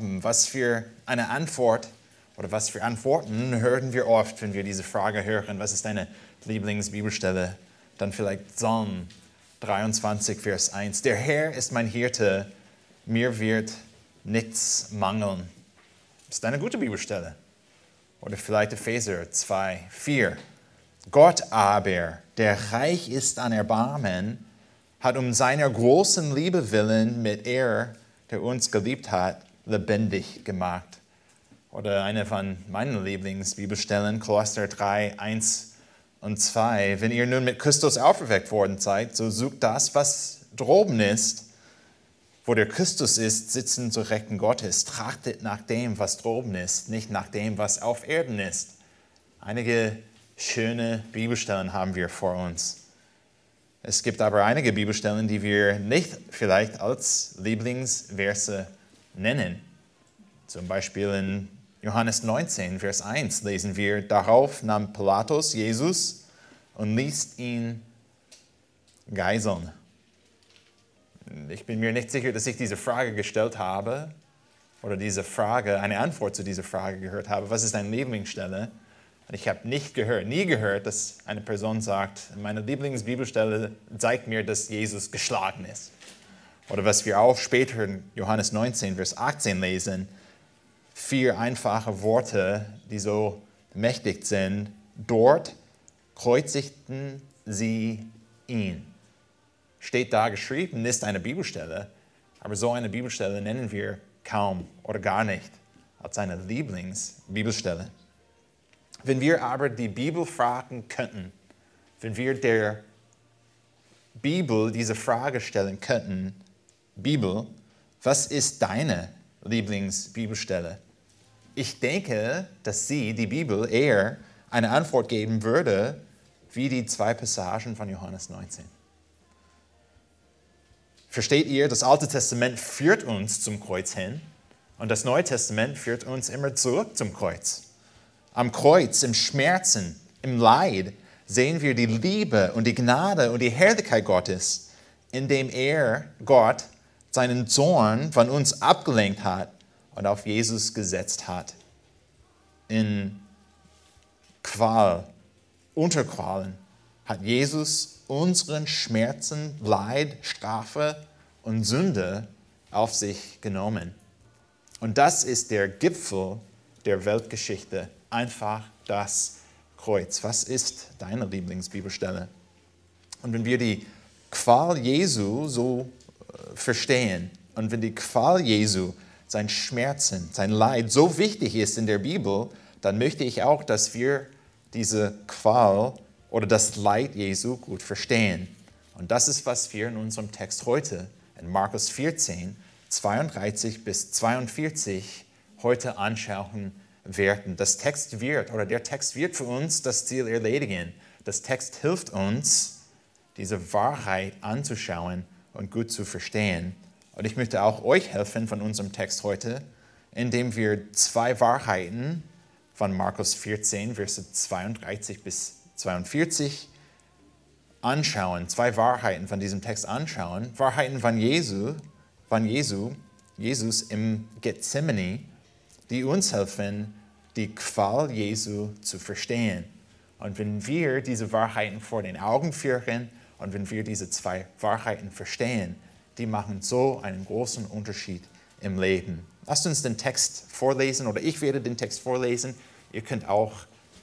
Was für eine Antwort oder was für Antworten hören wir oft, wenn wir diese Frage hören, was ist deine Lieblingsbibelstelle? Dann vielleicht Psalm 23, Vers 1. Der Herr ist mein Hirte, mir wird nichts mangeln. Das ist eine gute Bibelstelle. Oder vielleicht Epheser 2, 4. Gott aber, der reich ist an Erbarmen, hat um seiner großen Liebe willen mit er, der uns geliebt hat, lebendig gemacht. Oder eine von meinen Lieblingsbibelstellen, Kolosser 3, 1 und 2. Wenn ihr nun mit Christus auferweckt worden seid, so sucht das, was droben ist, wo der Christus ist, sitzen zur Rechten Gottes. Trachtet nach dem, was droben ist, nicht nach dem, was auf Erden ist. Einige schöne Bibelstellen haben wir vor uns. Es gibt aber einige Bibelstellen, die wir nicht vielleicht als Lieblingsverse nennen. Zum Beispiel in Johannes 19, Vers 1 lesen wir, darauf nahm Pilatus Jesus und ließ ihn geiseln. Ich bin mir nicht sicher, dass ich diese Frage gestellt habe oder diese Frage, eine Antwort zu dieser Frage gehört habe. Was ist deine Lieblingsstelle? Und ich habe nicht gehört, nie gehört, dass eine Person sagt, meine Lieblingsbibelstelle zeigt mir, dass Jesus geschlagen ist. Oder was wir auch später in Johannes 19, Vers 18 lesen, vier einfache Worte, die so mächtig sind. Dort kreuzigten sie ihn. Steht da geschrieben, ist eine Bibelstelle, aber so eine Bibelstelle nennen wir kaum oder gar nicht als eine Lieblingsbibelstelle. Wenn wir aber die Bibel fragen könnten, wenn wir der Bibel diese Frage stellen könnten, Bibel, was ist deine Lieblingsbibelstelle? Ich denke, dass sie, die Bibel, eher eine Antwort geben würde, wie die zwei Passagen von Johannes 19. Versteht ihr, das Alte Testament führt uns zum Kreuz hin und das Neue Testament führt uns immer zurück zum Kreuz. Am Kreuz, im Schmerzen, im Leid sehen wir die Liebe und die Gnade und die Herrlichkeit Gottes, indem er, Gott, seinen Zorn von uns abgelenkt hat und auf Jesus gesetzt hat. In Qual, unter Qualen, hat Jesus unseren Schmerzen, Leid, Strafe und Sünde auf sich genommen. Und das ist der Gipfel der Weltgeschichte einfach das Kreuz. Was ist deine Lieblingsbibelstelle? Und wenn wir die Qual Jesu so verstehen und wenn die Qual Jesu, sein Schmerzen, sein Leid so wichtig ist in der Bibel, dann möchte ich auch, dass wir diese Qual oder das Leid Jesu gut verstehen. Und das ist, was wir in unserem Text heute in Markus 14, 32 bis 42 heute anschauen werden. Das Text wird, oder der Text wird für uns das Ziel erledigen. Das Text hilft uns, diese Wahrheit anzuschauen und gut zu verstehen. Und ich möchte auch euch helfen von unserem Text heute, indem wir zwei Wahrheiten von Markus 14, Verse 32 bis 42 anschauen, zwei Wahrheiten von diesem Text anschauen, Wahrheiten von Jesu, von Jesu, Jesus im Gethsemane die uns helfen, die Qual Jesu zu verstehen. Und wenn wir diese Wahrheiten vor den Augen führen und wenn wir diese zwei Wahrheiten verstehen, die machen so einen großen Unterschied im Leben. Lasst uns den Text vorlesen oder ich werde den Text vorlesen. Ihr könnt auch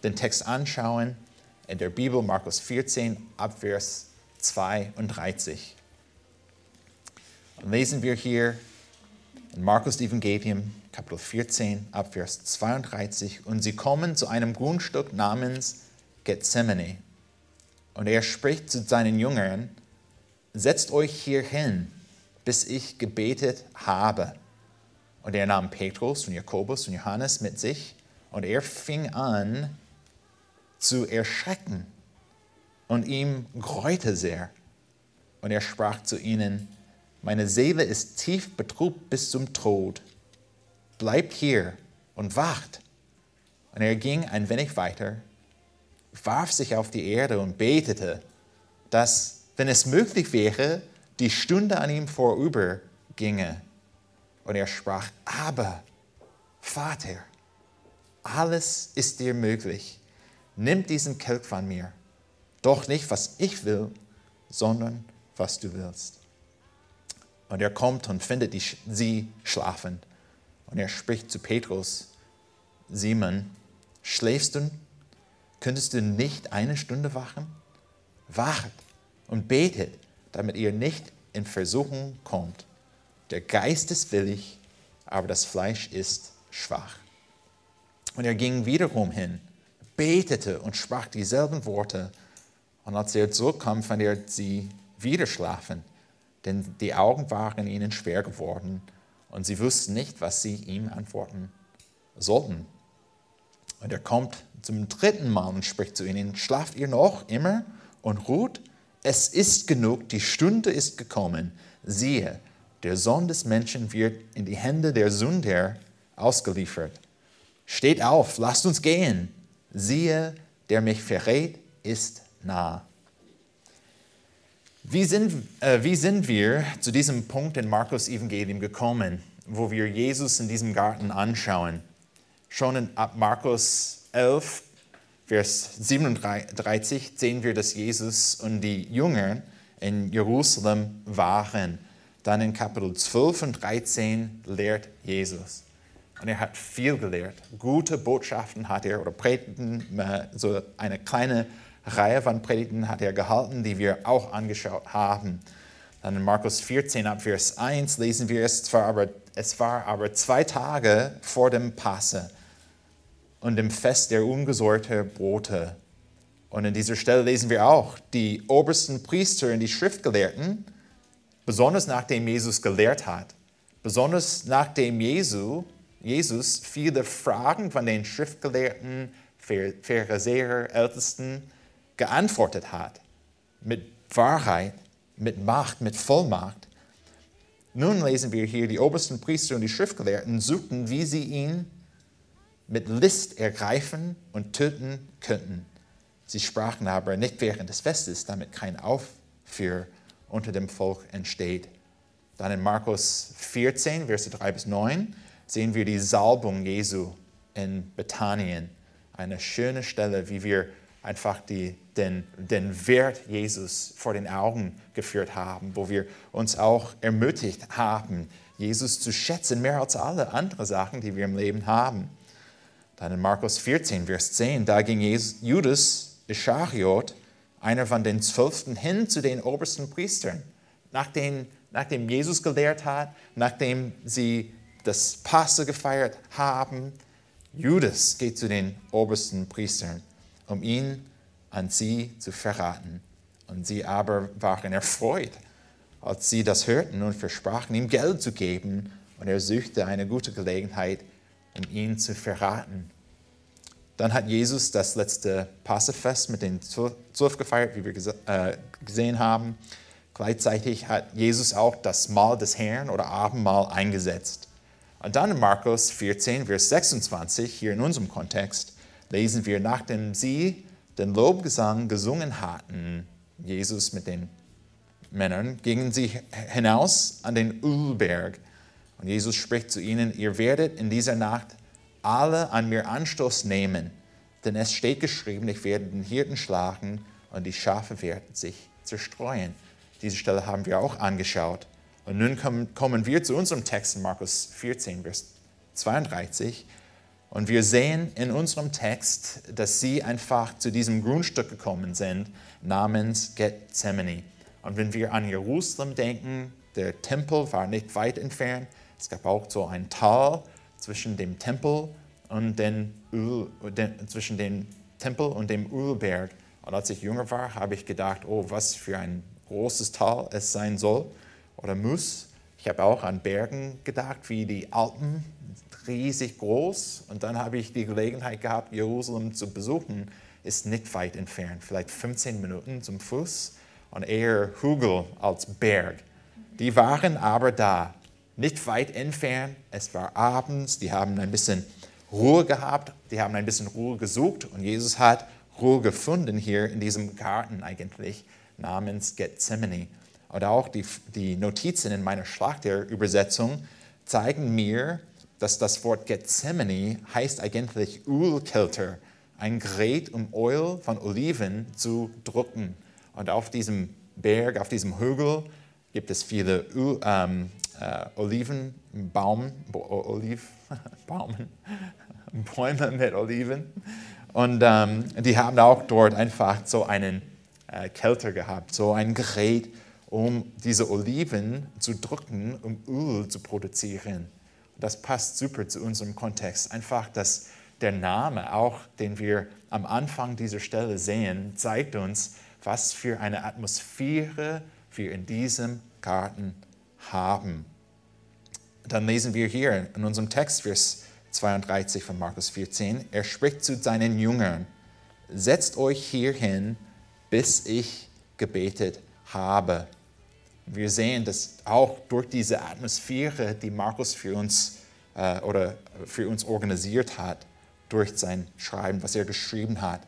den Text anschauen in der Bibel, Markus 14, Abvers 32. Und lesen wir hier in Markus Evangelium, Kapitel 14, Abvers 32. Und sie kommen zu einem Grundstück namens Gethsemane. Und er spricht zu seinen Jüngern, setzt euch hier hin, bis ich gebetet habe. Und er nahm Petrus und Jakobus und Johannes mit sich und er fing an zu erschrecken und ihm greute sehr. Und er sprach zu ihnen, meine Seele ist tief betrübt bis zum Tod bleibt hier und wacht. Und er ging ein wenig weiter, warf sich auf die Erde und betete, dass, wenn es möglich wäre, die Stunde an ihm vorüberginge. Und er sprach, aber Vater, alles ist dir möglich. Nimm diesen Kelch von mir. Doch nicht, was ich will, sondern was du willst. Und er kommt und findet die, sie schlafen. Und er spricht zu Petrus, Simon, schläfst du? Könntest du nicht eine Stunde wachen? Wachet und betet, damit ihr nicht in Versuchung kommt. Der Geist ist willig, aber das Fleisch ist schwach. Und er ging wiederum hin, betete und sprach dieselben Worte. Und als er zurückkam, fand er sie wieder schlafen, denn die Augen waren ihnen schwer geworden und sie wussten nicht, was sie ihm antworten sollten. Und er kommt zum dritten Mal und spricht zu ihnen, schlaft ihr noch immer und ruht? Es ist genug, die Stunde ist gekommen. Siehe, der Sohn des Menschen wird in die Hände der Sünder ausgeliefert. Steht auf, lasst uns gehen. Siehe, der mich verrät, ist nah. Wie sind, äh, wie sind wir zu diesem Punkt in Markus Evangelium gekommen, wo wir Jesus in diesem Garten anschauen? Schon in, ab Markus 11, Vers 37 sehen wir, dass Jesus und die Jünger in Jerusalem waren. Dann in Kapitel 12 und 13 lehrt Jesus. Und er hat viel gelehrt. Gute Botschaften hat er oder Predigten, äh, so eine kleine Reihe von Predigten hat er gehalten, die wir auch angeschaut haben. Dann in Markus 14 ab Vers 1 lesen wir, es war aber, es war aber zwei Tage vor dem Passe und dem Fest der ungesäuerten Brote. Und in dieser Stelle lesen wir auch, die obersten Priester und die Schriftgelehrten, besonders nachdem Jesus gelehrt hat, besonders nachdem Jesus, Jesus viele Fragen von den Schriftgelehrten, Pharisäer, Ältesten geantwortet hat, mit Wahrheit, mit Macht, mit Vollmacht. Nun lesen wir hier, die obersten Priester und die Schriftgelehrten suchten, wie sie ihn mit List ergreifen und töten könnten. Sie sprachen aber nicht während des Festes, damit kein Aufführ unter dem Volk entsteht. Dann in Markus 14, Verse 3 bis 9, sehen wir die Salbung Jesu in Bethanien. Eine schöne Stelle, wie wir einfach die, den, den Wert Jesus vor den Augen geführt haben, wo wir uns auch ermutigt haben, Jesus zu schätzen, mehr als alle anderen Sachen, die wir im Leben haben. Dann in Markus 14, Vers 10, da ging Judas Ischariot, einer von den Zwölften, hin zu den obersten Priestern. Nachdem, nachdem Jesus gelehrt hat, nachdem sie das Passe gefeiert haben, Judas geht zu den obersten Priestern, um ihn an sie zu verraten. Und sie aber waren erfreut, als sie das hörten und versprachen, ihm Geld zu geben. Und er suchte eine gute Gelegenheit, um ihn zu verraten. Dann hat Jesus das letzte Passefest mit den Zwölf gefeiert, wie wir äh, gesehen haben. Gleichzeitig hat Jesus auch das Mahl des Herrn oder Abendmahl eingesetzt. Und dann in Markus 14, Vers 26, hier in unserem Kontext, lesen wir, nachdem sie den Lobgesang gesungen hatten, Jesus mit den Männern, gingen sie hinaus an den Ölberg und Jesus spricht zu ihnen, ihr werdet in dieser Nacht alle an mir Anstoß nehmen, denn es steht geschrieben, ich werde den Hirten schlagen und die Schafe werden sich zerstreuen. Diese Stelle haben wir auch angeschaut. Und nun kommen wir zu unserem Text in Markus 14, Vers 32. Und wir sehen in unserem Text, dass sie einfach zu diesem Grundstück gekommen sind, namens Gethsemane. Und wenn wir an Jerusalem denken, der Tempel war nicht weit entfernt, es gab auch so ein Tal zwischen dem Tempel und den Öl, den, zwischen dem Tempel und dem Ölberg. Und als ich jünger war, habe ich gedacht, oh, was für ein großes Tal es sein soll oder muss. Ich habe auch an Bergen gedacht, wie die Alpen, riesig groß. Und dann habe ich die Gelegenheit gehabt, Jerusalem zu besuchen. Ist nicht weit entfernt, vielleicht 15 Minuten zum Fuß und eher Hügel als Berg. Die waren aber da nicht weit entfernt. Es war abends, die haben ein bisschen Ruhe gehabt, die haben ein bisschen Ruhe gesucht und Jesus hat Ruhe gefunden hier in diesem Garten eigentlich namens Gethsemane. Und auch die, die Notizen in meiner Schlachterübersetzung zeigen mir, dass das Wort Gethsemane heißt eigentlich Ölkelter, ein Gerät, um Öl von Oliven zu drucken. Und auf diesem Berg, auf diesem Hügel gibt es viele Öl, ähm, äh, Olivenbaum, Oliv, Bäume mit Oliven. Und ähm, die haben auch dort einfach so einen äh, Kelter gehabt, so ein Gerät, um diese Oliven zu drücken, um Öl zu produzieren. Das passt super zu unserem Kontext. Einfach, dass der Name, auch den wir am Anfang dieser Stelle sehen, zeigt uns, was für eine Atmosphäre wir in diesem Garten haben. Dann lesen wir hier in unserem Text, Vers 32 von Markus 14, er spricht zu seinen Jüngern, setzt euch hier hin, bis ich gebetet habe. Wir sehen, dass auch durch diese Atmosphäre, die Markus für uns äh, oder für uns organisiert hat, durch sein Schreiben, was er geschrieben hat,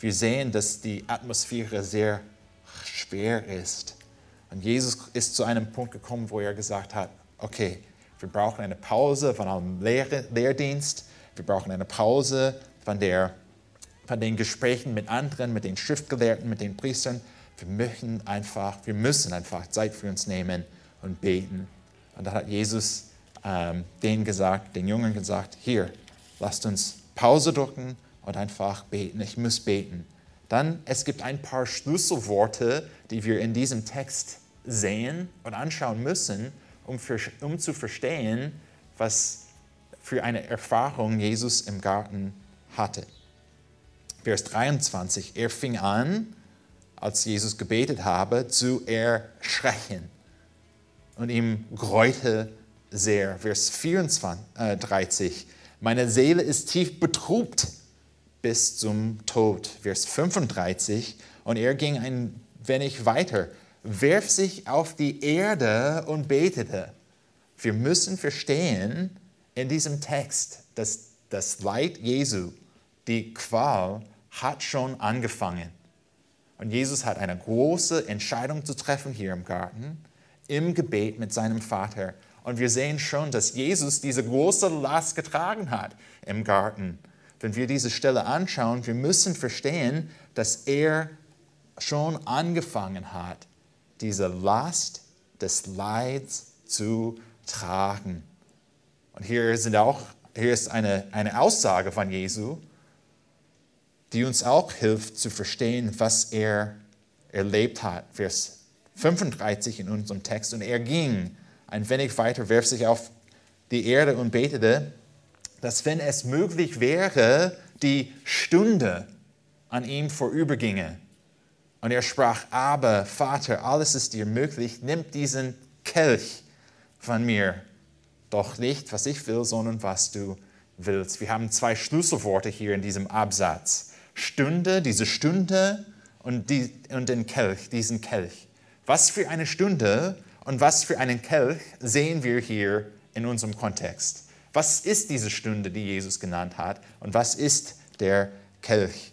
wir sehen, dass die Atmosphäre sehr schwer ist. Und Jesus ist zu einem Punkt gekommen, wo er gesagt hat, okay, wir brauchen eine Pause von einem Lehr Lehrdienst, wir brauchen eine Pause von, der, von den Gesprächen mit anderen, mit den Schriftgelehrten, mit den Priestern. Wir möchten einfach, wir müssen einfach Zeit für uns nehmen und beten. Und da hat Jesus ähm, denen gesagt, den Jungen gesagt, hier, lasst uns Pause drücken und einfach beten. Ich muss beten. Dann, es gibt ein paar Schlüsselworte, die wir in diesem Text sehen und anschauen müssen, um, für, um zu verstehen, was für eine Erfahrung Jesus im Garten hatte. Vers 23, er fing an, als Jesus gebetet habe, zu erschrecken und ihm gräute sehr. Vers 34, meine Seele ist tief betrübt bis zum Tod. Vers 35, und er ging ein wenig weiter werf sich auf die Erde und betete. Wir müssen verstehen in diesem Text, dass das Leid Jesu, die Qual, hat schon angefangen. Und Jesus hat eine große Entscheidung zu treffen hier im Garten, im Gebet mit seinem Vater. Und wir sehen schon, dass Jesus diese große Last getragen hat im Garten. Wenn wir diese Stelle anschauen, wir müssen verstehen, dass er schon angefangen hat, diese Last des Leids zu tragen. Und hier, sind auch, hier ist eine, eine Aussage von Jesu, die uns auch hilft zu verstehen, was er erlebt hat. Vers 35 in unserem Text. Und er ging ein wenig weiter, warf sich auf die Erde und betete, dass wenn es möglich wäre, die Stunde an ihm vorüberginge. Und er sprach, aber Vater, alles ist dir möglich, nimm diesen Kelch von mir. Doch nicht, was ich will, sondern was du willst. Wir haben zwei Schlüsselworte hier in diesem Absatz. Stunde, diese Stunde und, die, und den Kelch, diesen Kelch. Was für eine Stunde und was für einen Kelch sehen wir hier in unserem Kontext. Was ist diese Stunde, die Jesus genannt hat und was ist der Kelch?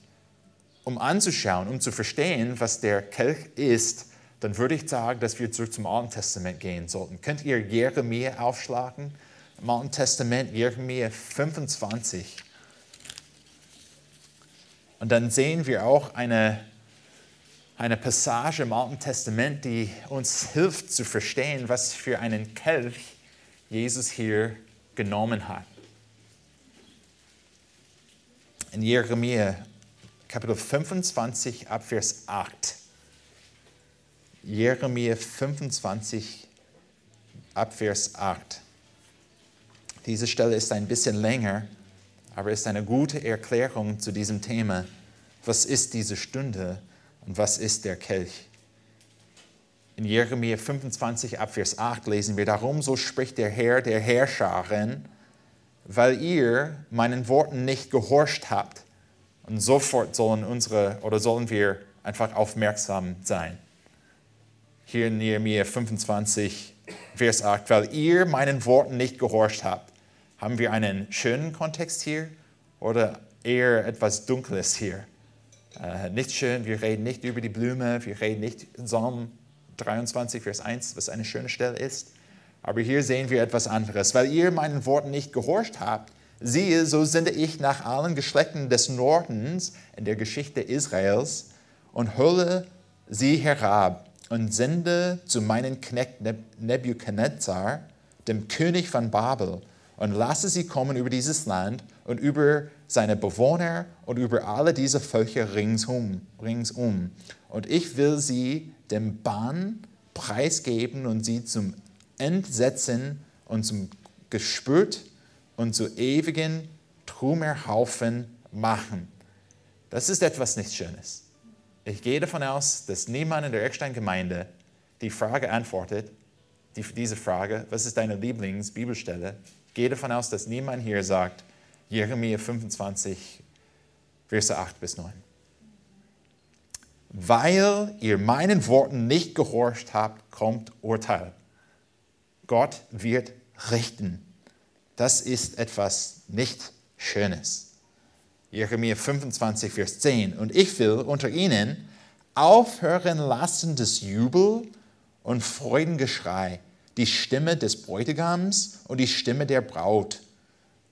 Um anzuschauen, um zu verstehen, was der Kelch ist, dann würde ich sagen, dass wir zurück zum Alten Testament gehen sollten. Könnt ihr Jeremia aufschlagen? Im Alten Testament, Jeremia 25. Und dann sehen wir auch eine, eine Passage im Alten Testament, die uns hilft zu verstehen, was für einen Kelch Jesus hier genommen hat. In Jeremia Kapitel 25 Abvers 8. Jeremia 25 Abvers 8. Diese Stelle ist ein bisschen länger, aber ist eine gute Erklärung zu diesem Thema. Was ist diese Stunde und was ist der Kelch? In Jeremia 25 Abvers 8 lesen wir, darum so spricht der Herr der Herrscherin, weil ihr meinen Worten nicht gehorcht habt, und sofort sollen unsere oder sollen wir einfach aufmerksam sein. Hier in Nehemiah 25, Vers 8, weil ihr meinen Worten nicht gehorcht habt. Haben wir einen schönen Kontext hier oder eher etwas Dunkles hier? Äh, nicht schön, wir reden nicht über die Blume, wir reden nicht in Psalm 23, Vers 1, was eine schöne Stelle ist. Aber hier sehen wir etwas anderes. Weil ihr meinen Worten nicht gehorcht habt, siehe, so sende ich nach allen Geschlechten des Nordens in der Geschichte Israels und hole sie herab und sende zu meinem Knecht Nebuchadnezzar, dem König von Babel, und lasse sie kommen über dieses Land und über seine Bewohner und über alle diese Völker ringsum. ringsum. Und ich will sie dem Bann preisgeben und sie zum Entsetzen und zum Gespürt und zu ewigen Trümmerhaufen machen. Das ist etwas nicht Schönes. Ich gehe davon aus, dass niemand in der Eckstein-Gemeinde die Frage antwortet, die, diese Frage, was ist deine Lieblingsbibelstelle? Ich gehe davon aus, dass niemand hier sagt, Jeremia 25, Verse 8 bis 9. Weil ihr meinen Worten nicht gehorcht habt, kommt Urteil. Gott wird richten. Das ist etwas nicht Schönes. Jeremia 25, Vers 10. Und ich will unter ihnen aufhören lassen das Jubel und Freudengeschrei, die Stimme des Bräutigams und die Stimme der Braut,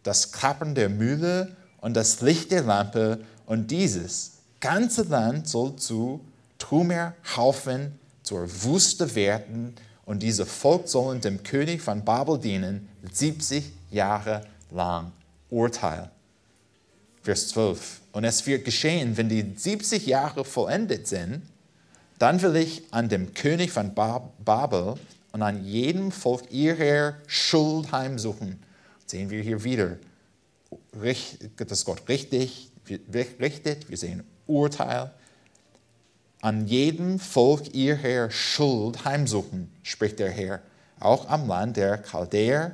das Klappern der Mühle und das Licht der Lampe und dieses ganze Land soll zu Trümmerhaufen, zur Wüste werden und diese Volk sollen dem König von Babel dienen 70 Jahre lang. Urteil. Vers 12. Und es wird geschehen, wenn die 70 Jahre vollendet sind, dann will ich an dem König von Babel und an jedem Volk ihrer Schuld heimsuchen. Sehen wir hier wieder, dass Gott richtig richtet. Wir sehen Urteil. An jedem Volk ihrer Schuld heimsuchen, spricht der Herr, auch am Land der Chaldäer.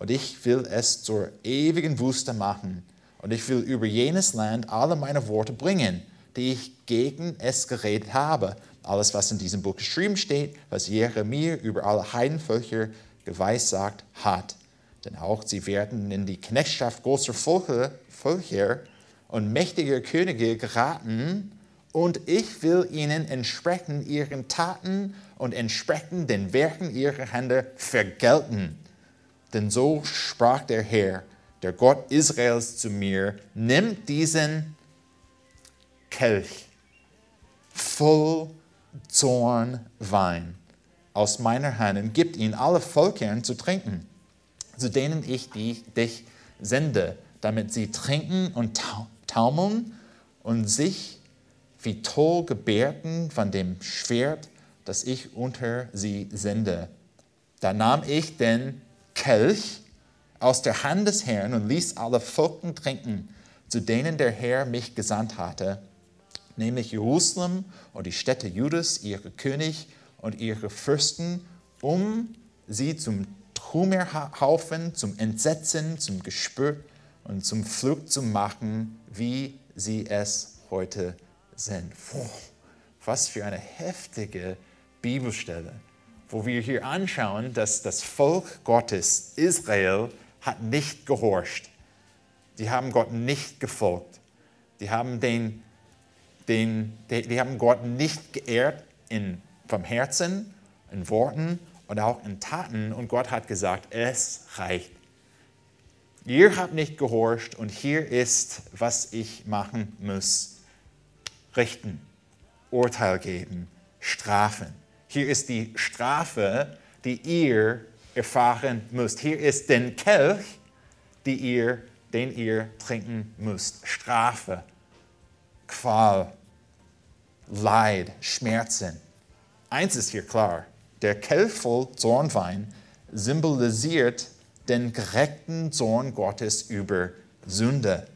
Und ich will es zur ewigen Wüste machen und ich will über jenes Land alle meine Worte bringen, die ich gegen es geredet habe. Alles, was in diesem Buch geschrieben steht, was Jeremia über alle Heidenvölker geweissagt hat. Denn auch sie werden in die Knechtschaft großer Völker, Völker und mächtiger Könige geraten, und ich will ihnen entsprechend ihren Taten und entsprechend den Werken ihrer Hände vergelten. Denn so sprach der Herr, der Gott Israels zu mir, nimm diesen Kelch voll Zornwein aus meiner Hand und gib ihn alle Völkern zu trinken, zu denen ich dich sende, damit sie trinken und taumeln und sich wie toll gebärden von dem Schwert, das ich unter sie sende. Da nahm ich den Kelch aus der Hand des Herrn und ließ alle Völker trinken, zu denen der Herr mich gesandt hatte, nämlich Jerusalem und die Städte Judas, ihre König und ihre Fürsten, um sie zum Trümmerhaufen, zum Entsetzen, zum Gespür und zum Flug zu machen, wie sie es heute sind. was für eine heftige Bibelstelle, wo wir hier anschauen, dass das Volk Gottes, Israel, hat nicht gehorcht. Die haben Gott nicht gefolgt. Die haben, den, den, die, die haben Gott nicht geehrt in, vom Herzen, in Worten und auch in Taten. Und Gott hat gesagt, es reicht. Ihr habt nicht gehorcht und hier ist, was ich machen muss. Richten, Urteil geben, strafen. Hier ist die Strafe, die ihr erfahren müsst. Hier ist den Kelch, die ihr, den ihr trinken müsst. Strafe, Qual, Leid, Schmerzen. Eins ist hier klar, der Kelch voll Zornwein symbolisiert den gerechten Zorn Gottes über Sünde.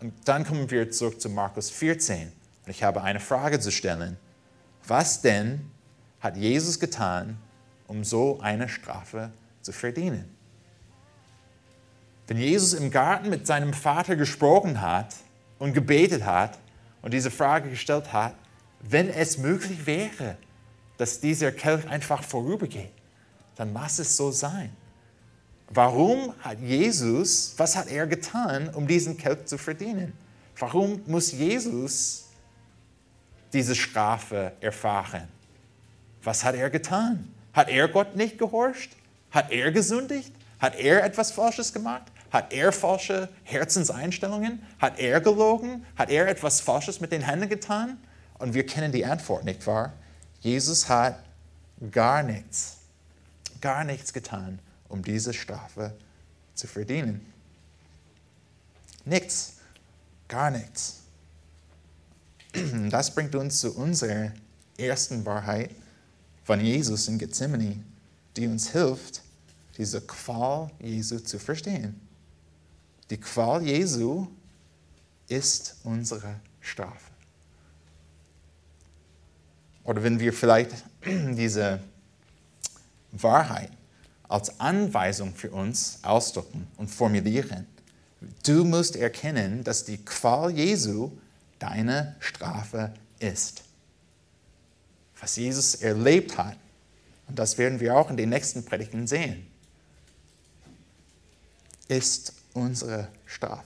Und dann kommen wir zurück zu Markus 14. Und ich habe eine Frage zu stellen. Was denn hat Jesus getan, um so eine Strafe zu verdienen. Wenn Jesus im Garten mit seinem Vater gesprochen hat und gebetet hat und diese Frage gestellt hat, wenn es möglich wäre, dass dieser Kelch einfach vorübergeht, dann lass es so sein. Warum hat Jesus, was hat er getan, um diesen Kelch zu verdienen? Warum muss Jesus diese Strafe erfahren? Was hat er getan? Hat er Gott nicht gehorcht? Hat er gesündigt? Hat er etwas Falsches gemacht? Hat er falsche Herzenseinstellungen? Hat er gelogen? Hat er etwas Falsches mit den Händen getan? Und wir kennen die Antwort, nicht wahr? Jesus hat gar nichts, gar nichts getan, um diese Strafe zu verdienen. Nichts, gar nichts. Das bringt uns zu unserer ersten Wahrheit von Jesus in Gethsemane, die uns hilft, diese Qual Jesu zu verstehen. Die Qual Jesu ist unsere Strafe. Oder wenn wir vielleicht diese Wahrheit als Anweisung für uns ausdrücken und formulieren. Du musst erkennen, dass die Qual Jesu deine Strafe ist. Was Jesus erlebt hat, und das werden wir auch in den nächsten Predigten sehen, ist unsere Strafe.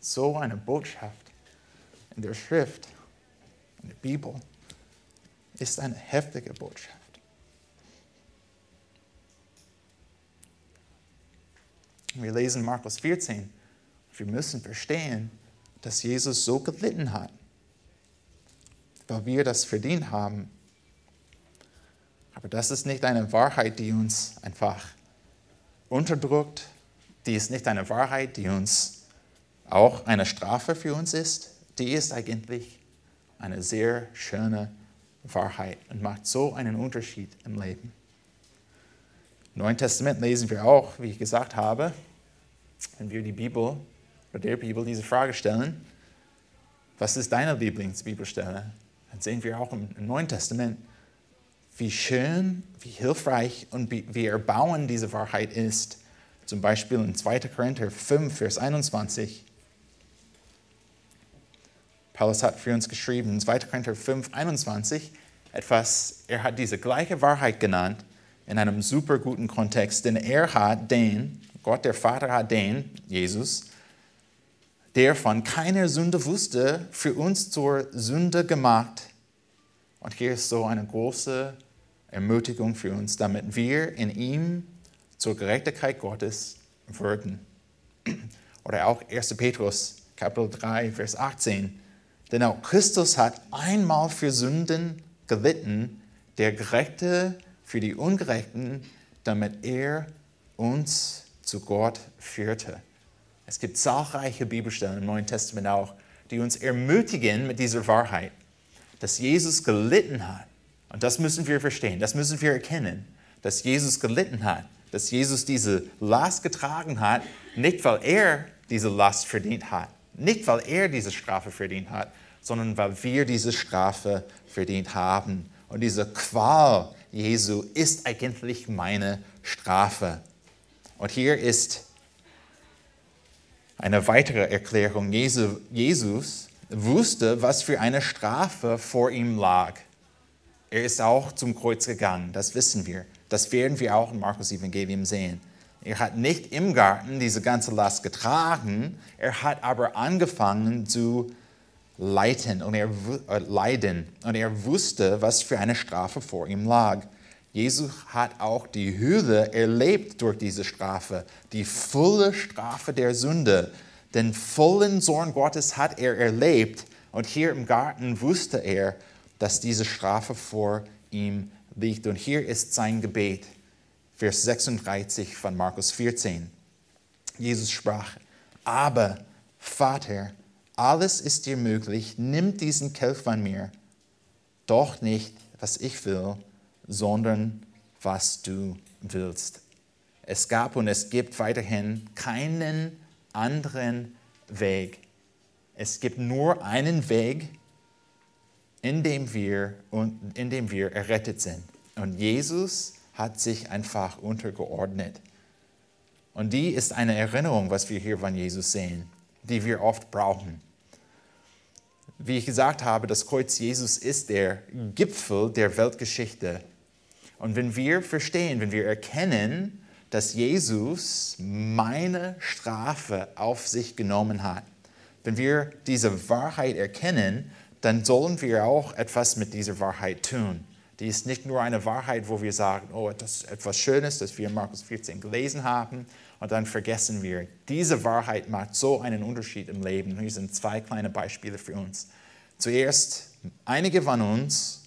So eine Botschaft in der Schrift, in der Bibel, ist eine heftige Botschaft. Wir lesen Markus 14. Wir müssen verstehen, dass Jesus so gelitten hat weil wir das verdient haben. Aber das ist nicht eine Wahrheit, die uns einfach unterdrückt. Die ist nicht eine Wahrheit, die uns auch eine Strafe für uns ist. Die ist eigentlich eine sehr schöne Wahrheit und macht so einen Unterschied im Leben. Im Neuen Testament lesen wir auch, wie ich gesagt habe, wenn wir die Bibel oder der Bibel diese Frage stellen, was ist deine Lieblingsbibelstelle? dann sehen wir auch im Neuen Testament, wie schön, wie hilfreich und wie erbauend diese Wahrheit ist. Zum Beispiel in 2. Korinther 5, Vers 21. Paulus hat für uns geschrieben, in 2. Korinther 5, 21, etwas, er hat diese gleiche Wahrheit genannt in einem super guten Kontext, denn er hat den, Gott der Vater hat den, Jesus, der von keiner Sünde wusste, für uns zur Sünde gemacht. Und hier ist so eine große Ermutigung für uns, damit wir in ihm zur Gerechtigkeit Gottes würden. Oder auch 1. Petrus, Kapitel 3, Vers 18. Denn auch Christus hat einmal für Sünden gelitten, der Gerechte für die Ungerechten, damit er uns zu Gott führte. Es gibt zahlreiche Bibelstellen im Neuen Testament auch, die uns ermutigen mit dieser Wahrheit, dass Jesus gelitten hat. Und das müssen wir verstehen, das müssen wir erkennen, dass Jesus gelitten hat, dass Jesus diese Last getragen hat, nicht weil er diese Last verdient hat, nicht weil er diese Strafe verdient hat, sondern weil wir diese Strafe verdient haben. Und diese Qual Jesu ist eigentlich meine Strafe. Und hier ist eine weitere Erklärung, Jesus wusste, was für eine Strafe vor ihm lag. Er ist auch zum Kreuz gegangen, das wissen wir. Das werden wir auch im Markus Evangelium sehen. Er hat nicht im Garten diese ganze Last getragen, er hat aber angefangen zu leiden und er, äh, leiden und er wusste, was für eine Strafe vor ihm lag. Jesus hat auch die Höhe erlebt durch diese Strafe, die volle Strafe der Sünde. Den vollen Zorn Gottes hat er erlebt und hier im Garten wusste er, dass diese Strafe vor ihm liegt. Und hier ist sein Gebet, Vers 36 von Markus 14. Jesus sprach, aber Vater, alles ist dir möglich, nimm diesen Kelch von mir, doch nicht, was ich will, sondern was du willst. Es gab und es gibt weiterhin keinen anderen Weg. Es gibt nur einen Weg, in dem wir, in dem wir errettet sind. Und Jesus hat sich einfach untergeordnet. Und die ist eine Erinnerung, was wir hier von Jesus sehen, die wir oft brauchen. Wie ich gesagt habe, das Kreuz Jesus ist der Gipfel der Weltgeschichte. Und wenn wir verstehen, wenn wir erkennen, dass Jesus meine Strafe auf sich genommen hat, wenn wir diese Wahrheit erkennen, dann sollen wir auch etwas mit dieser Wahrheit tun. Die ist nicht nur eine Wahrheit, wo wir sagen, oh, das ist etwas Schönes, das wir in Markus 14 gelesen haben, und dann vergessen wir. Diese Wahrheit macht so einen Unterschied im Leben. Hier sind zwei kleine Beispiele für uns. Zuerst, einige von uns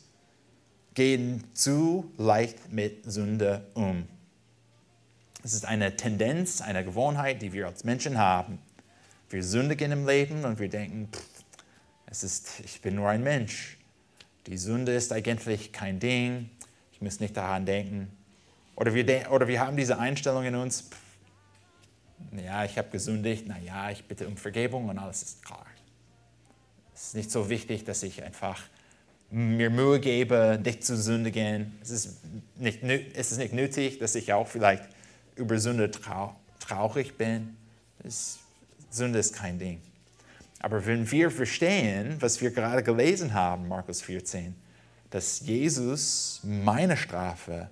gehen zu leicht mit Sünde um. Es ist eine Tendenz, eine Gewohnheit, die wir als Menschen haben. Wir sündigen im Leben und wir denken, pff, es ist, ich bin nur ein Mensch. Die Sünde ist eigentlich kein Ding. Ich muss nicht daran denken. Oder wir, oder wir haben diese Einstellung in uns, pff, ja, ich habe gesündigt, naja, ich bitte um Vergebung und alles ist klar. Es ist nicht so wichtig, dass ich einfach mir Mühe gebe, nicht zu sündigen. Es ist nicht, es ist nicht nötig, dass ich auch vielleicht über Sünde trau traurig bin. Es, Sünde ist kein Ding. Aber wenn wir verstehen, was wir gerade gelesen haben, Markus 14, dass Jesus meine Strafe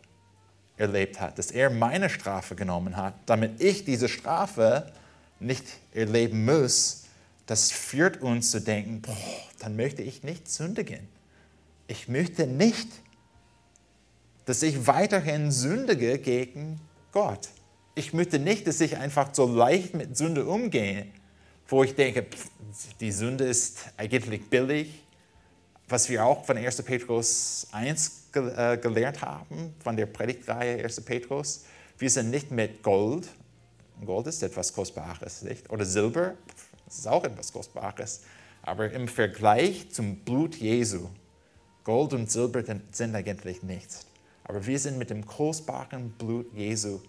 erlebt hat, dass er meine Strafe genommen hat, damit ich diese Strafe nicht erleben muss, das führt uns zu denken, boah, dann möchte ich nicht sündigen. Ich möchte nicht, dass ich weiterhin sündige gegen Gott. Ich möchte nicht, dass ich einfach so leicht mit Sünde umgehe, wo ich denke, die Sünde ist eigentlich billig. Was wir auch von 1. Petrus 1 äh, gelernt haben von der Predigtreihe 1. Petrus. Wir sind nicht mit Gold, Gold ist etwas Kostbares, nicht? oder Silber, das ist auch etwas Kostbares, aber im Vergleich zum Blut Jesu, Gold und Silber sind eigentlich nichts. Aber wir sind mit dem kostbaren Blut Jesu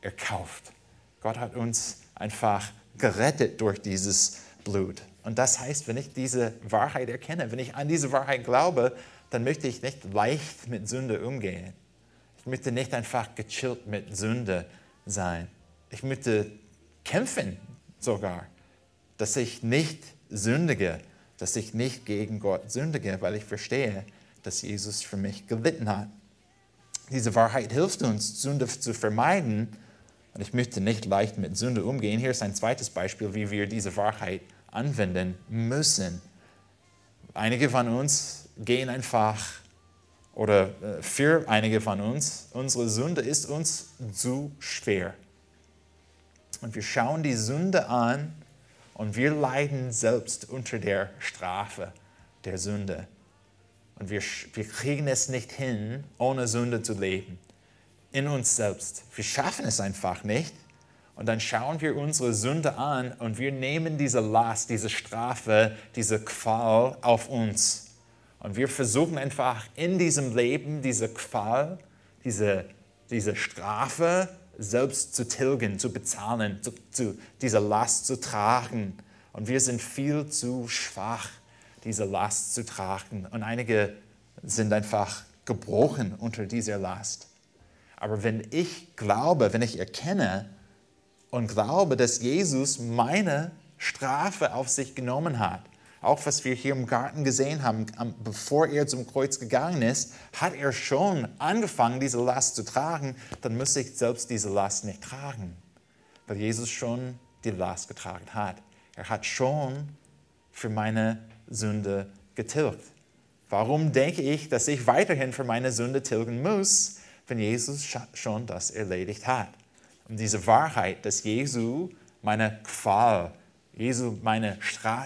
erkauft. Gott hat uns einfach gerettet durch dieses Blut. Und das heißt, wenn ich diese Wahrheit erkenne, wenn ich an diese Wahrheit glaube, dann möchte ich nicht leicht mit Sünde umgehen. Ich möchte nicht einfach gechillt mit Sünde sein. Ich möchte kämpfen sogar, dass ich nicht sündige, dass ich nicht gegen Gott sündige, weil ich verstehe, dass Jesus für mich gelitten hat. Diese Wahrheit hilft uns, Sünde zu vermeiden. Und ich möchte nicht leicht mit Sünde umgehen. Hier ist ein zweites Beispiel, wie wir diese Wahrheit anwenden müssen. Einige von uns gehen einfach, oder äh, für einige von uns, unsere Sünde ist uns zu schwer. Und wir schauen die Sünde an und wir leiden selbst unter der Strafe der Sünde. Und wir, wir kriegen es nicht hin, ohne Sünde zu leben. In uns selbst. Wir schaffen es einfach nicht. Und dann schauen wir unsere Sünde an und wir nehmen diese Last, diese Strafe, diese Qual auf uns. Und wir versuchen einfach in diesem Leben diese Qual, diese, diese Strafe selbst zu tilgen, zu bezahlen, zu, zu, diese Last zu tragen. Und wir sind viel zu schwach, diese Last zu tragen. Und einige sind einfach gebrochen unter dieser Last. Aber wenn ich glaube, wenn ich erkenne und glaube, dass Jesus meine Strafe auf sich genommen hat, auch was wir hier im Garten gesehen haben, bevor er zum Kreuz gegangen ist, hat er schon angefangen, diese Last zu tragen. Dann müsste ich selbst diese Last nicht tragen, weil Jesus schon die Last getragen hat. Er hat schon für meine Sünde getilgt. Warum denke ich, dass ich weiterhin für meine Sünde tilgen muss, wenn Jesus schon das erledigt hat? Und diese Wahrheit, dass Jesus meine Qual Jesus, meine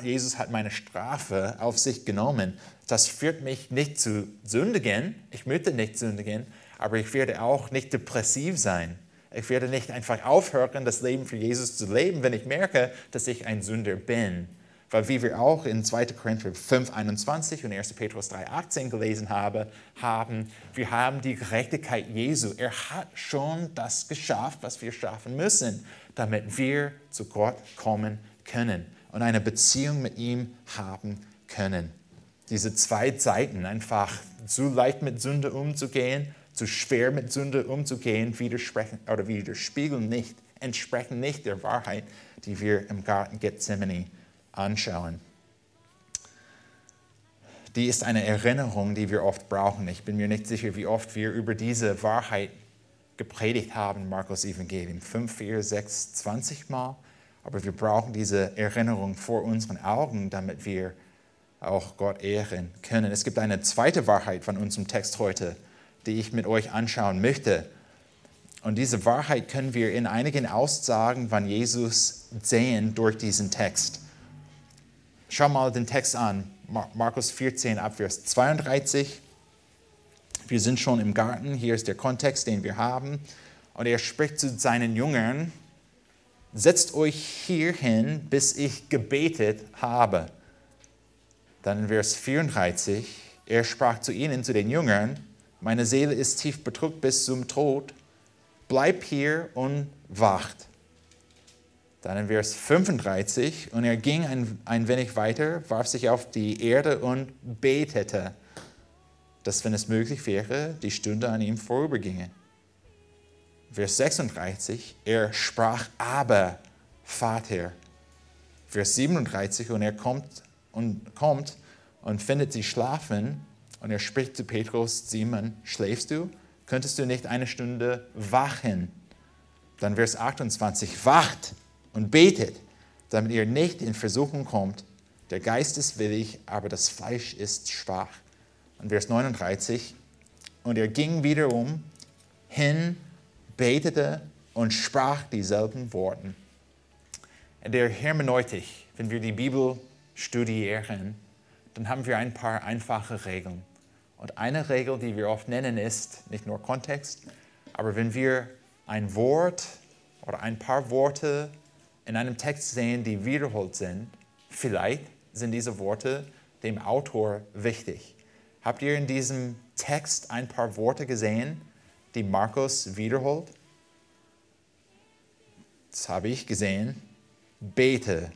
Jesus hat meine Strafe auf sich genommen. Das führt mich nicht zu sündigen. Ich möchte nicht sündigen, aber ich werde auch nicht depressiv sein. Ich werde nicht einfach aufhören, das Leben für Jesus zu leben, wenn ich merke, dass ich ein Sünder bin. Weil wie wir auch in 2. Korinther 5, 21 und 1. Petrus 3, 18 gelesen habe, haben, wir haben die Gerechtigkeit Jesu. Er hat schon das geschafft, was wir schaffen müssen, damit wir zu Gott kommen können und eine Beziehung mit ihm haben können. Diese zwei Seiten, einfach zu leicht mit Sünde umzugehen, zu schwer mit Sünde umzugehen, widersprechen oder widerspiegeln nicht, entsprechen nicht der Wahrheit, die wir im Garten Gethsemane anschauen. Die ist eine Erinnerung, die wir oft brauchen. Ich bin mir nicht sicher, wie oft wir über diese Wahrheit gepredigt haben, Markus Evangelium. Fünf, vier, sechs, zwanzig Mal Aber wir brauchen diese Erinnerung vor unseren Augen, damit wir auch Gott ehren können. Es gibt eine zweite Wahrheit von unserem Text heute, die ich mit euch anschauen möchte. Und diese Wahrheit können wir in einigen Aussagen von Jesus sehen durch diesen Text. Schau mal den Text an, Markus 14, Abvers 32. Wir sind schon im Garten, hier ist der Kontext, den wir haben. Und er spricht zu seinen Jüngern, setzt euch hier hin, bis ich gebetet habe. Dann in Vers 34, er sprach zu ihnen, zu den Jüngern, meine Seele ist tief bedrückt bis zum Tod, bleib hier und wacht. Dann in Vers 35, und er ging ein, ein wenig weiter, warf sich auf die Erde und betete, dass, wenn es möglich wäre, die Stunde an ihm vorüberginge. Vers 36, er sprach aber, Vater. Vers 37, und er kommt und kommt und findet sie schlafen, und er spricht zu Petrus, Simon, schläfst du? Könntest du nicht eine Stunde wachen? Dann Vers 28, wacht und betet, damit ihr nicht in Versuchung kommt. Der Geist ist willig, aber das Fleisch ist schwach. Und Vers 39, und er ging wiederum hin, betete und sprach dieselben Worte. In der Hermeneutik, wenn wir die Bibel studieren, dann haben wir ein paar einfache Regeln. Und eine Regel, die wir oft nennen, ist nicht nur Kontext, aber wenn wir ein Wort oder ein paar Worte in einem Text sehen, die wiederholt sind, vielleicht sind diese Worte dem Autor wichtig. Habt ihr in diesem Text ein paar Worte gesehen, die Markus wiederholt? Das habe ich gesehen. Bete,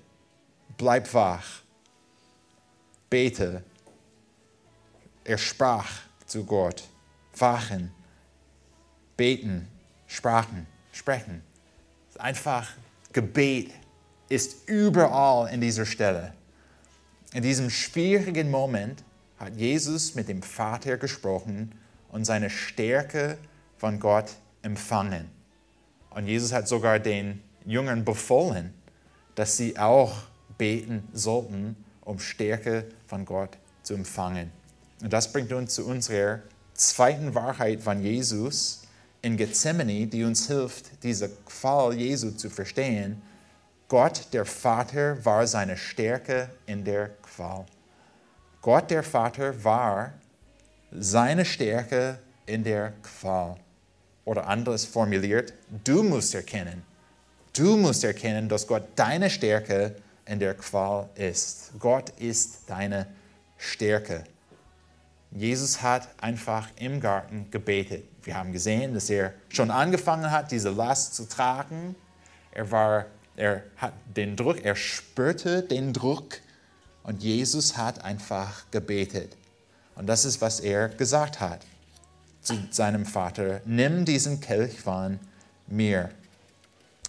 bleib wach. Bete, er sprach zu Gott. Wachen, beten, sprachen, sprechen. Einfach Gebet ist überall in dieser Stelle. In diesem schwierigen Moment hat Jesus mit dem Vater gesprochen und seine Stärke von Gott empfangen. Und Jesus hat sogar den Jüngern befohlen, dass sie auch beten sollten, um Stärke von Gott zu empfangen. Und das bringt uns zu unserer zweiten Wahrheit von Jesus in Gethsemane, die uns hilft, diesen Fall Jesu zu verstehen. Gott, der Vater, war seine Stärke in der Qual. Gott, der Vater, war seine Stärke in der Qual. Oder anders formuliert, du musst erkennen, du musst erkennen, dass Gott deine Stärke in der Qual ist. Gott ist deine Stärke. Jesus hat einfach im Garten gebetet. Wir haben gesehen, dass er schon angefangen hat, diese Last zu tragen. Er, war, er hat den Druck, er spürte den Druck und Jesus hat einfach gebetet. Und das ist, was er gesagt hat zu seinem Vater. Nimm diesen Kelch von mir.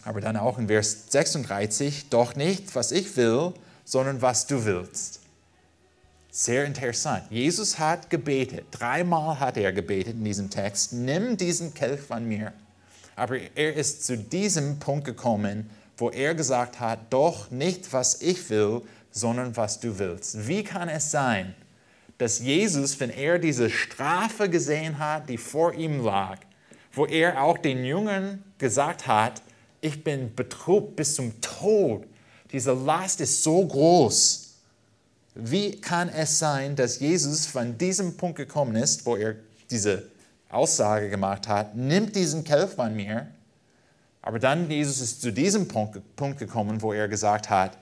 Aber dann auch in Vers 36, doch nicht, was ich will, sondern was du willst. Sehr interessant. Jesus hat gebetet. Dreimal hat er gebetet in diesem Text. Nimm diesen Kelch von mir. Aber er ist zu diesem Punkt gekommen, wo er gesagt hat, doch nicht was ich will, sondern was du willst. Wie kann es sein, dass Jesus, wenn er diese Strafe gesehen hat, die vor ihm lag, wo er auch den Jüngern gesagt hat, ich bin betrübt bis zum Tod, diese Last ist so groß, wie kann es sein, dass Jesus von diesem Punkt gekommen ist, wo er diese Aussage gemacht hat, nimmt diesen Kelch von mir, aber dann Jesus ist zu diesem Punkt gekommen, wo er gesagt hat,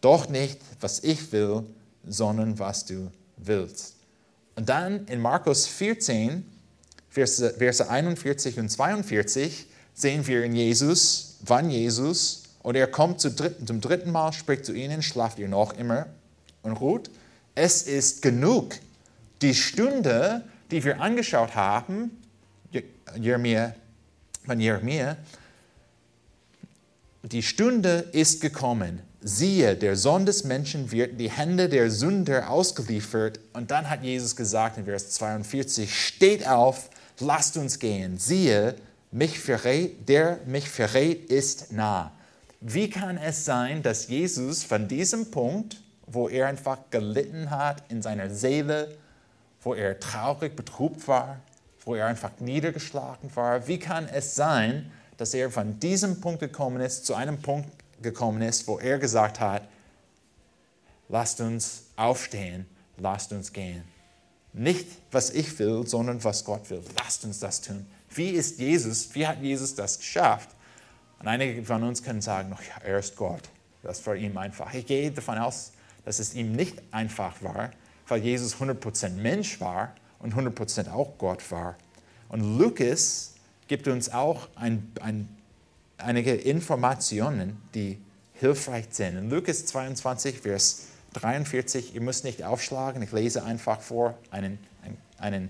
doch nicht, was ich will, sondern was du willst. Und dann in Markus 14, Verse, Verse 41 und 42, sehen wir in Jesus, wann Jesus, und er kommt zum dritten Mal, spricht zu ihnen, schlaft ihr noch immer? Und Ruth, es ist genug. Die Stunde, die wir angeschaut haben, Jeremia, von Jeremia, die Stunde ist gekommen. Siehe, der Sohn des Menschen wird in die Hände der Sünder ausgeliefert. Und dann hat Jesus gesagt in Vers 42, steht auf, lasst uns gehen. Siehe, mich verrät, der mich verrät, ist nah. Wie kann es sein, dass Jesus von diesem Punkt, wo er einfach gelitten hat in seiner Seele, wo er traurig, betrübt war, wo er einfach niedergeschlagen war, wie kann es sein, dass er von diesem Punkt gekommen ist, zu einem Punkt gekommen ist, wo er gesagt hat, lasst uns aufstehen, lasst uns gehen. Nicht, was ich will, sondern was Gott will. Lasst uns das tun. Wie ist Jesus, wie hat Jesus das geschafft? Und einige von uns können sagen, ja, er ist Gott. Das war ihm einfach. Ich gehe davon aus, dass es ihm nicht einfach war, weil Jesus 100% Mensch war und 100% auch Gott war. Und Lukas gibt uns auch ein, ein, einige Informationen, die hilfreich sind. In Lukas 22, Vers 43, ihr müsst nicht aufschlagen, ich lese einfach vor, einen, einen,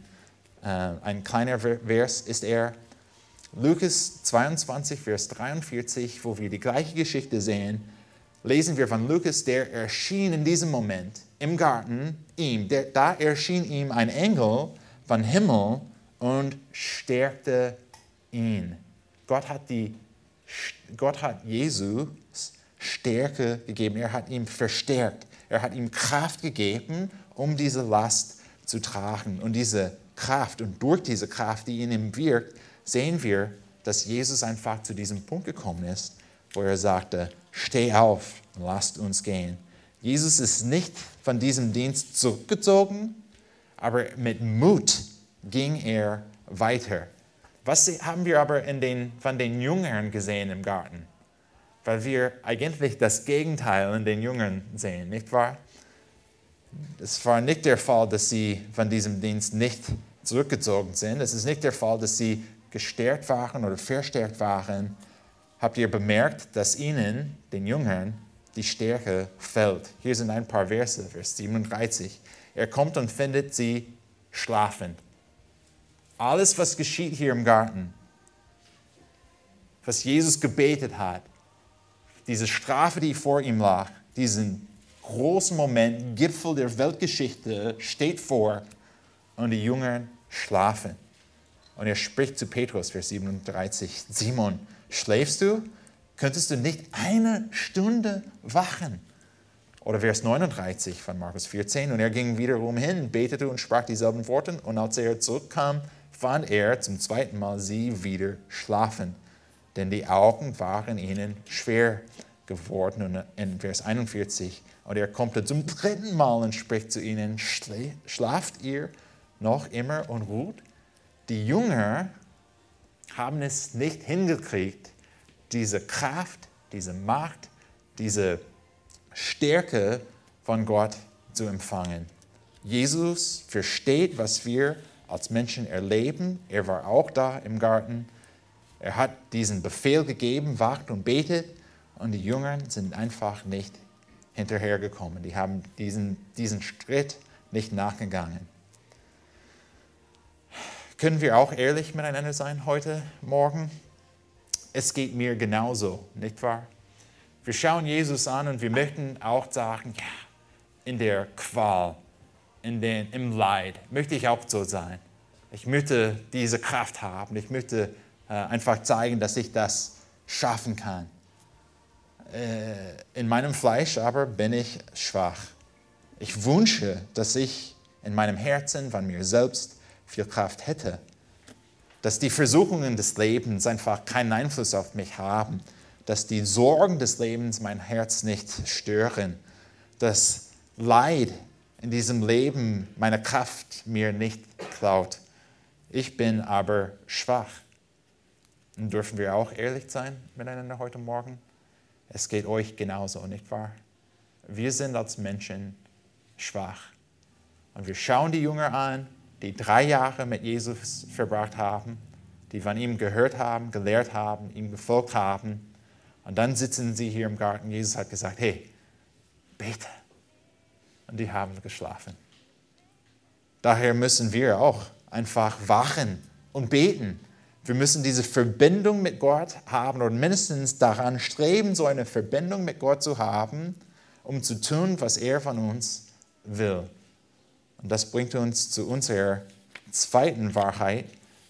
äh, ein kleiner Vers ist er. Lukas 22, Vers 43, wo wir die gleiche Geschichte sehen, lesen wir von Lukas, der erschien in diesem Moment im Garten ihm. Der, da erschien ihm ein Engel von Himmel und stärkte ihn. Gott hat, die, Gott hat Jesus Stärke gegeben. Er hat ihm verstärkt. Er hat ihm Kraft gegeben, um diese Last zu tragen. Und diese Kraft und durch diese Kraft, die in ihm wirkt, sehen wir, dass Jesus einfach zu diesem Punkt gekommen ist, wo er sagte, steh auf, lasst uns gehen. Jesus ist nicht von diesem Dienst zurückgezogen, aber mit Mut ging er weiter. Was haben wir aber den, von den Jüngern gesehen im Garten? Weil wir eigentlich das Gegenteil in den Jüngern sehen, nicht wahr? Es war nicht der Fall, dass sie von diesem Dienst nicht zurückgezogen sind. Es ist nicht der Fall, dass sie gestärkt waren oder verstärkt waren. Habt ihr bemerkt, dass ihnen, den Jüngern, die Stärke fällt? Hier sind ein paar Verse, Vers 37. Er kommt und findet sie schlafend. Alles, was geschieht hier im Garten, was Jesus gebetet hat, diese Strafe, die vor ihm lag, diesen großen Moment, Gipfel der Weltgeschichte steht vor und die Jünger schlafen. Und er spricht zu Petrus, Vers 37, Simon, schläfst du? Könntest du nicht eine Stunde wachen? Oder Vers 39 von Markus 14, und er ging wiederum hin, betete und sprach dieselben Worte, und als er zurückkam, fand er zum zweiten Mal sie wieder schlafen, denn die Augen waren ihnen schwer geworden. Und in Vers 41, und er kommt zum dritten Mal und spricht zu ihnen, schlaft ihr noch immer und ruht? Die Jünger haben es nicht hingekriegt, diese Kraft, diese Macht, diese Stärke von Gott zu empfangen. Jesus versteht, was wir als Menschen erleben. Er war auch da im Garten. Er hat diesen Befehl gegeben, wacht und betet. Und die Jünger sind einfach nicht hinterhergekommen. Die haben diesen, diesen Schritt nicht nachgegangen. Können wir auch ehrlich miteinander sein heute Morgen? Es geht mir genauso, nicht wahr? Wir schauen Jesus an und wir möchten auch sagen, ja, in der Qual, in den, im Leid möchte ich auch so sein. Ich möchte diese Kraft haben. Ich möchte äh, einfach zeigen, dass ich das schaffen kann. Äh, in meinem Fleisch aber bin ich schwach. Ich wünsche, dass ich in meinem Herzen von mir selbst viel Kraft hätte. Dass die Versuchungen des Lebens einfach keinen Einfluss auf mich haben. Dass die Sorgen des Lebens mein Herz nicht stören. Dass Leid in diesem Leben meine Kraft mir nicht klaut. Ich bin aber schwach. Und dürfen wir auch ehrlich sein miteinander heute Morgen? Es geht euch genauso, nicht wahr? Wir sind als Menschen schwach. Und wir schauen die Jünger an, die drei Jahre mit Jesus verbracht haben, die von ihm gehört haben, gelehrt haben, ihm gefolgt haben. Und dann sitzen sie hier im Garten. Jesus hat gesagt, hey, bete. Und die haben geschlafen. Daher müssen wir auch einfach wachen und beten wir müssen diese Verbindung mit Gott haben oder mindestens daran streben, so eine Verbindung mit Gott zu haben, um zu tun, was er von uns will. Und das bringt uns zu unserer zweiten Wahrheit,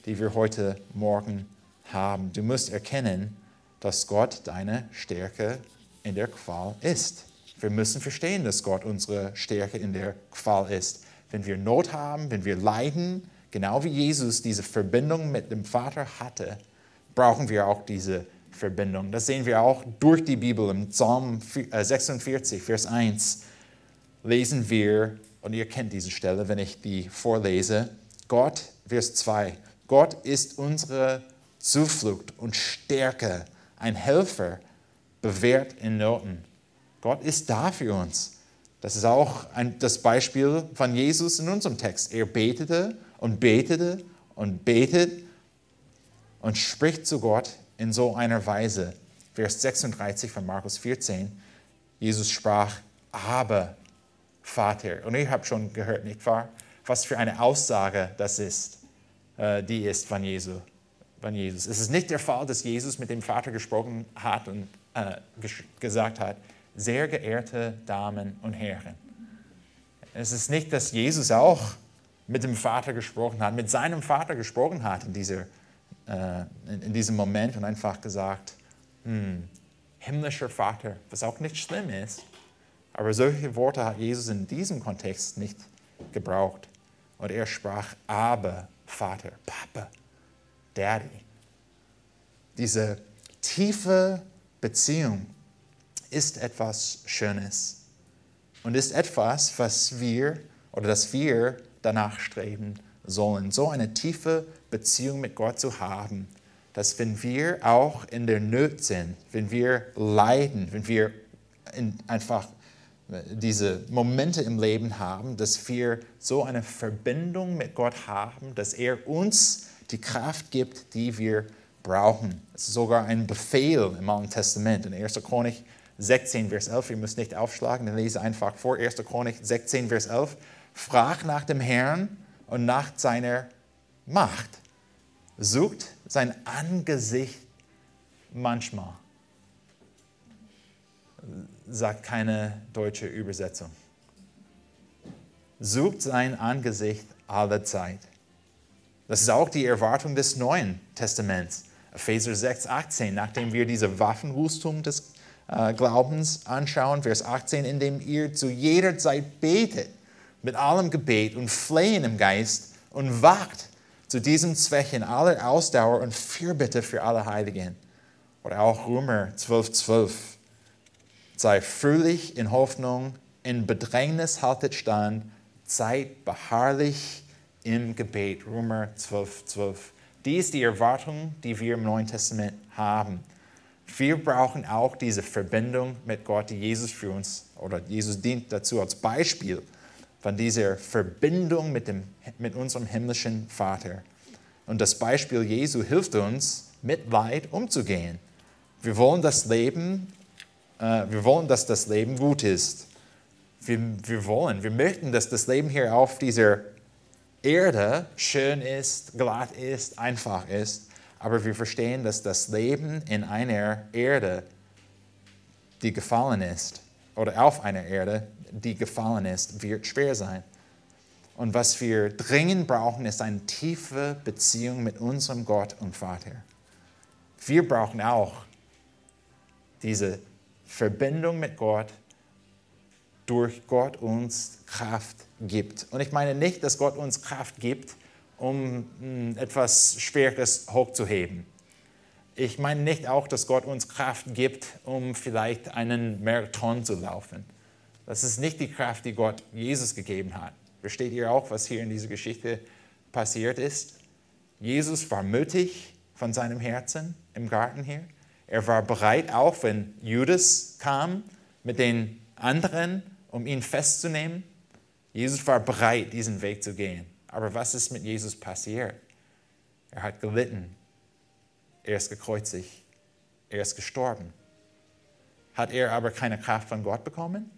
die wir heute Morgen haben. Du musst erkennen, dass Gott deine Stärke in der Qual ist. Wir müssen verstehen, dass Gott unsere Stärke in der Qual ist. Wenn wir Not haben, wenn wir leiden, genau wie Jesus diese Verbindung mit dem Vater hatte, brauchen wir auch diese Verbindung. Das sehen wir auch durch die Bibel. Im Psalm 46, äh, Vers 1 lesen wir, und ihr kennt diese Stelle, wenn ich die vorlese, Gott, Vers 2, Gott ist unsere Zuflucht und Stärke, ein Helfer, bewährt in Noten. Gott ist da für uns. Das ist auch ein, das Beispiel von Jesus in unserem Text. Er betete und betete und betet und spricht zu Gott in so einer Weise. Vers 36 von Markus 14. Jesus sprach, aber Vater. Und ihr habt schon gehört, nicht wahr? Was für eine Aussage das ist, äh, die ist von, Jesu, von Jesus. Es ist nicht der Fall, dass Jesus mit dem Vater gesprochen hat und äh, gesagt hat, sehr geehrte Damen und Herren. Es ist nicht, dass Jesus auch mit dem Vater gesprochen hat, mit seinem Vater gesprochen hat in, dieser, äh, in diesem Moment und einfach gesagt, hm, himmlischer Vater, was auch nicht schlimm ist. Aber solche Worte hat Jesus in diesem Kontext nicht gebraucht. Und er sprach, aber Vater, Papa, Daddy. Diese tiefe Beziehung ist etwas Schönes und ist etwas, was wir oder das wir danach streben sollen. So eine tiefe Beziehung mit Gott zu haben, dass wenn wir auch in der Not sind, wenn wir leiden, wenn wir einfach diese Momente im Leben haben, dass wir so eine Verbindung mit Gott haben, dass er uns die Kraft gibt, die wir brauchen. Es ist sogar ein Befehl im Alten Testament. In 1. Chronik 16, Vers 11, ihr müsst nicht aufschlagen, dann lese einfach vor. 1. Chronik 16, Vers 11. Frag nach dem Herrn und nach seiner Macht. Sucht sein Angesicht manchmal. Sagt keine deutsche Übersetzung. Sucht sein Angesicht alle Zeit. Das ist auch die Erwartung des Neuen Testaments. Epheser 6, 18, nachdem wir diese Waffenrüstung des äh, Glaubens anschauen, Vers 18, indem ihr zu jeder Zeit betet, mit allem Gebet und Flehen im Geist und wacht zu diesem Zweck in aller Ausdauer und Fürbitte für alle Heiligen. Oder auch Römer 12, 12. Sei fröhlich in Hoffnung, in Bedrängnis haltet stand, seid beharrlich im Gebet. Römer 12, 12. Dies ist die Erwartung, die wir im Neuen Testament haben. Wir brauchen auch diese Verbindung mit Gott, die Jesus für uns, oder Jesus dient dazu als Beispiel von dieser Verbindung mit, dem, mit unserem himmlischen Vater. Und das Beispiel Jesu hilft uns, mit Leid umzugehen. Wir wollen das Leben, wir wollen, dass das Leben gut ist. Wir, wir wollen, wir möchten, dass das Leben hier auf dieser Erde schön ist, glatt ist, einfach ist, aber wir verstehen, dass das Leben in einer Erde, die gefallen ist, oder auf einer Erde, die gefallen ist, wird schwer sein. Und was wir dringend brauchen, ist eine tiefe Beziehung mit unserem Gott und Vater. Wir brauchen auch diese Verbindung mit Gott, durch Gott uns Kraft gibt. Und ich meine nicht, dass Gott uns Kraft gibt, um hm, etwas Schweres hochzuheben. Ich meine nicht auch, dass Gott uns Kraft gibt, um vielleicht einen Marathon zu laufen. Das ist nicht die Kraft, die Gott Jesus gegeben hat. Versteht ihr auch, was hier in dieser Geschichte passiert ist? Jesus war mutig von seinem Herzen im Garten hier. Er war bereit, auch wenn Judas kam mit den anderen, um ihn festzunehmen. Jesus war bereit, diesen Weg zu gehen. Aber was ist mit Jesus passiert? Er hat gelitten. Er ist gekreuzigt. Er ist gestorben. Hat er aber keine Kraft von Gott bekommen?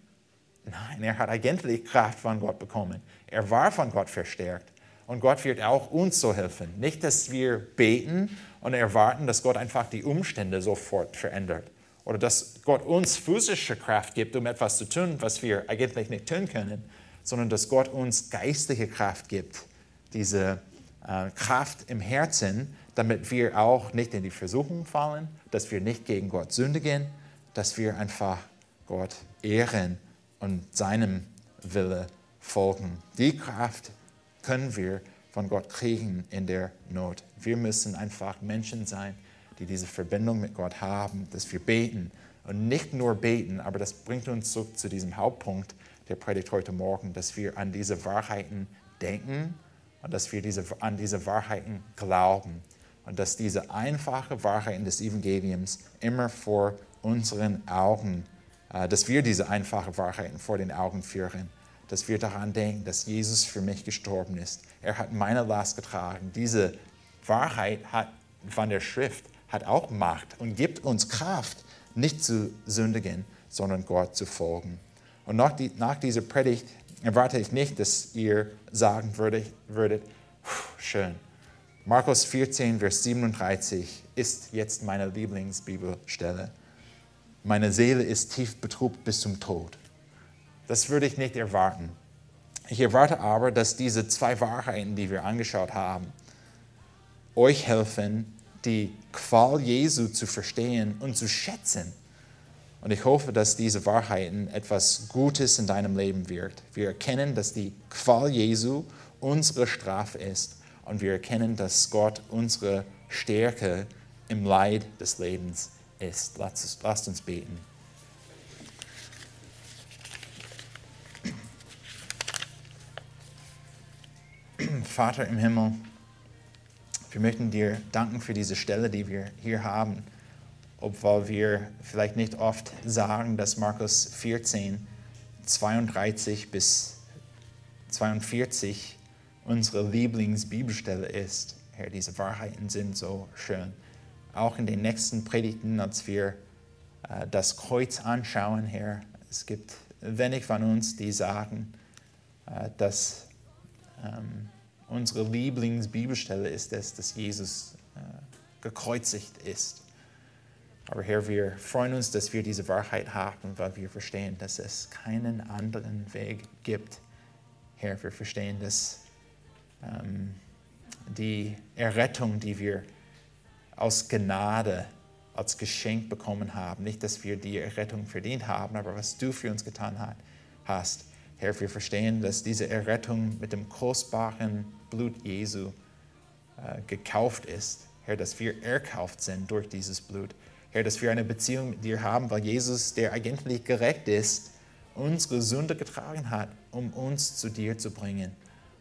Nein, er hat eigentlich Kraft von Gott bekommen. Er war von Gott verstärkt. Und Gott wird auch uns so helfen. Nicht, dass wir beten und erwarten, dass Gott einfach die Umstände sofort verändert. Oder dass Gott uns physische Kraft gibt, um etwas zu tun, was wir eigentlich nicht tun können, sondern dass Gott uns geistige Kraft gibt, diese äh, Kraft im Herzen, damit wir auch nicht in die Versuchung fallen, dass wir nicht gegen Gott sündigen, dass wir einfach Gott ehren und seinem Wille folgen. Die Kraft können wir von Gott kriegen in der Not. Wir müssen einfach Menschen sein, die diese Verbindung mit Gott haben, dass wir beten. Und nicht nur beten, aber das bringt uns zurück zu diesem Hauptpunkt der Predigt heute Morgen, dass wir an diese Wahrheiten denken und dass wir diese, an diese Wahrheiten glauben. Und dass diese einfache Wahrheiten des Evangeliums immer vor unseren Augen, äh, dass wir diese einfache Wahrheiten vor den Augen führen dass wir daran denken, dass Jesus für mich gestorben ist. Er hat meine Last getragen. Diese Wahrheit hat, von der Schrift hat auch Macht und gibt uns Kraft, nicht zu sündigen, sondern Gott zu folgen. Und nach, die, nach dieser Predigt erwarte ich nicht, dass ihr sagen würdet, würdet schön. Markus 14, Vers 37 ist jetzt meine Lieblingsbibelstelle. Meine Seele ist tief betrübt bis zum Tod. Das würde ich nicht erwarten. Ich erwarte aber, dass diese zwei Wahrheiten, die wir angeschaut haben, euch helfen, die Qual Jesu zu verstehen und zu schätzen. Und ich hoffe, dass diese Wahrheiten etwas Gutes in deinem Leben wirkt. Wir erkennen, dass die Qual Jesu unsere Strafe ist. Und wir erkennen, dass Gott unsere Stärke im Leid des Lebens ist. Lasst uns beten. Vater im Himmel, wir möchten dir danken für diese Stelle, die wir hier haben, obwohl wir vielleicht nicht oft sagen, dass Markus 14, 32 bis 42 unsere Lieblingsbibelstelle ist. Herr, diese Wahrheiten sind so schön. Auch in den nächsten Predigten, als wir äh, das Kreuz anschauen, Herr, es gibt wenig von uns, die sagen, äh, dass ähm, unsere Lieblingsbibelstelle ist es, dass Jesus äh, gekreuzigt ist. Aber Herr, wir freuen uns, dass wir diese Wahrheit haben, weil wir verstehen, dass es keinen anderen Weg gibt. Herr, wir verstehen, dass ähm, die Errettung, die wir aus Gnade als Geschenk bekommen haben, nicht, dass wir die Errettung verdient haben, aber was du für uns getan hast, Herr, wir verstehen, dass diese Errettung mit dem kostbaren Blut Jesu äh, gekauft ist. Herr, dass wir erkauft sind durch dieses Blut. Herr, dass wir eine Beziehung mit dir haben, weil Jesus, der eigentlich gerecht ist, unsere Sünde getragen hat, um uns zu dir zu bringen.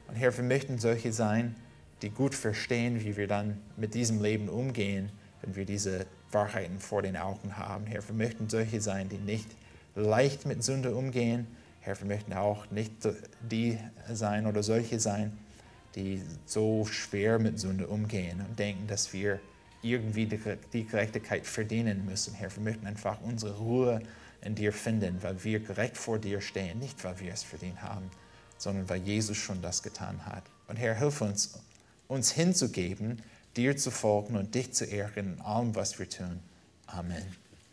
Und Herr, wir möchten solche sein, die gut verstehen, wie wir dann mit diesem Leben umgehen, wenn wir diese Wahrheiten vor den Augen haben. Herr, wir möchten solche sein, die nicht leicht mit Sünde umgehen, Herr, wir möchten auch nicht die sein oder solche sein, die so schwer mit Sünde umgehen und denken, dass wir irgendwie die Gerechtigkeit verdienen müssen. Herr, wir möchten einfach unsere Ruhe in dir finden, weil wir gerecht vor dir stehen, nicht weil wir es verdient haben, sondern weil Jesus schon das getan hat. Und Herr, hilf uns, uns hinzugeben, dir zu folgen und dich zu ehren in allem, was wir tun. Amen.